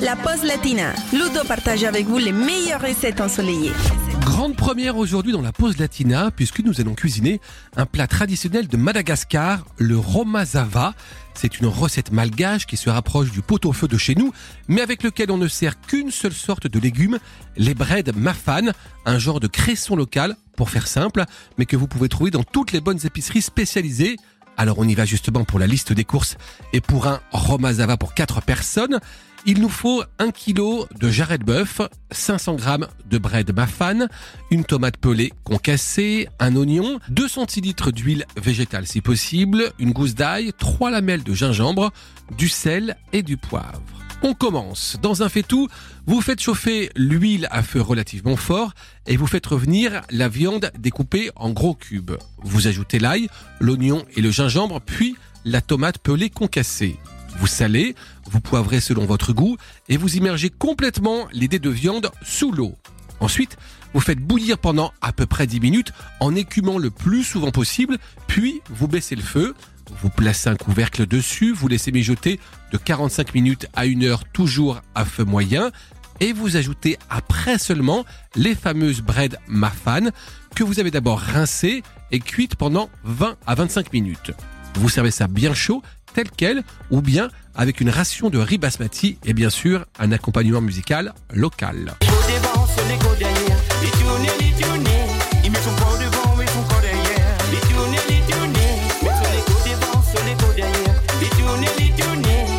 la pause latina. Ludo partage avec vous les meilleures recettes ensoleillées. Grande première aujourd'hui dans la pause latina, puisque nous allons cuisiner un plat traditionnel de Madagascar, le romazava. C'est une recette malgache qui se rapproche du pot-au-feu de chez nous, mais avec lequel on ne sert qu'une seule sorte de légumes, les bread mafan, un genre de cresson local, pour faire simple, mais que vous pouvez trouver dans toutes les bonnes épiceries spécialisées. Alors on y va justement pour la liste des courses et pour un romazava pour 4 personnes. Il nous faut 1 kg de jarret de bœuf, 500 g de bread mafan, une tomate pelée concassée, un oignon, 2 centilitres d'huile végétale si possible, une gousse d'ail, 3 lamelles de gingembre, du sel et du poivre. On commence. Dans un faitout, vous faites chauffer l'huile à feu relativement fort et vous faites revenir la viande découpée en gros cubes. Vous ajoutez l'ail, l'oignon et le gingembre, puis la tomate pelée concassée. Vous salez, vous poivrez selon votre goût et vous immergez complètement les dés de viande sous l'eau. Ensuite, vous faites bouillir pendant à peu près 10 minutes en écumant le plus souvent possible, puis vous baissez le feu, vous placez un couvercle dessus, vous laissez mijoter de 45 minutes à 1 heure toujours à feu moyen et vous ajoutez après seulement les fameuses bread mafan que vous avez d'abord rincées et cuites pendant 20 à 25 minutes. Vous servez ça bien chaud, tel quel, ou bien avec une ration de riz basmati et bien sûr un accompagnement musical local.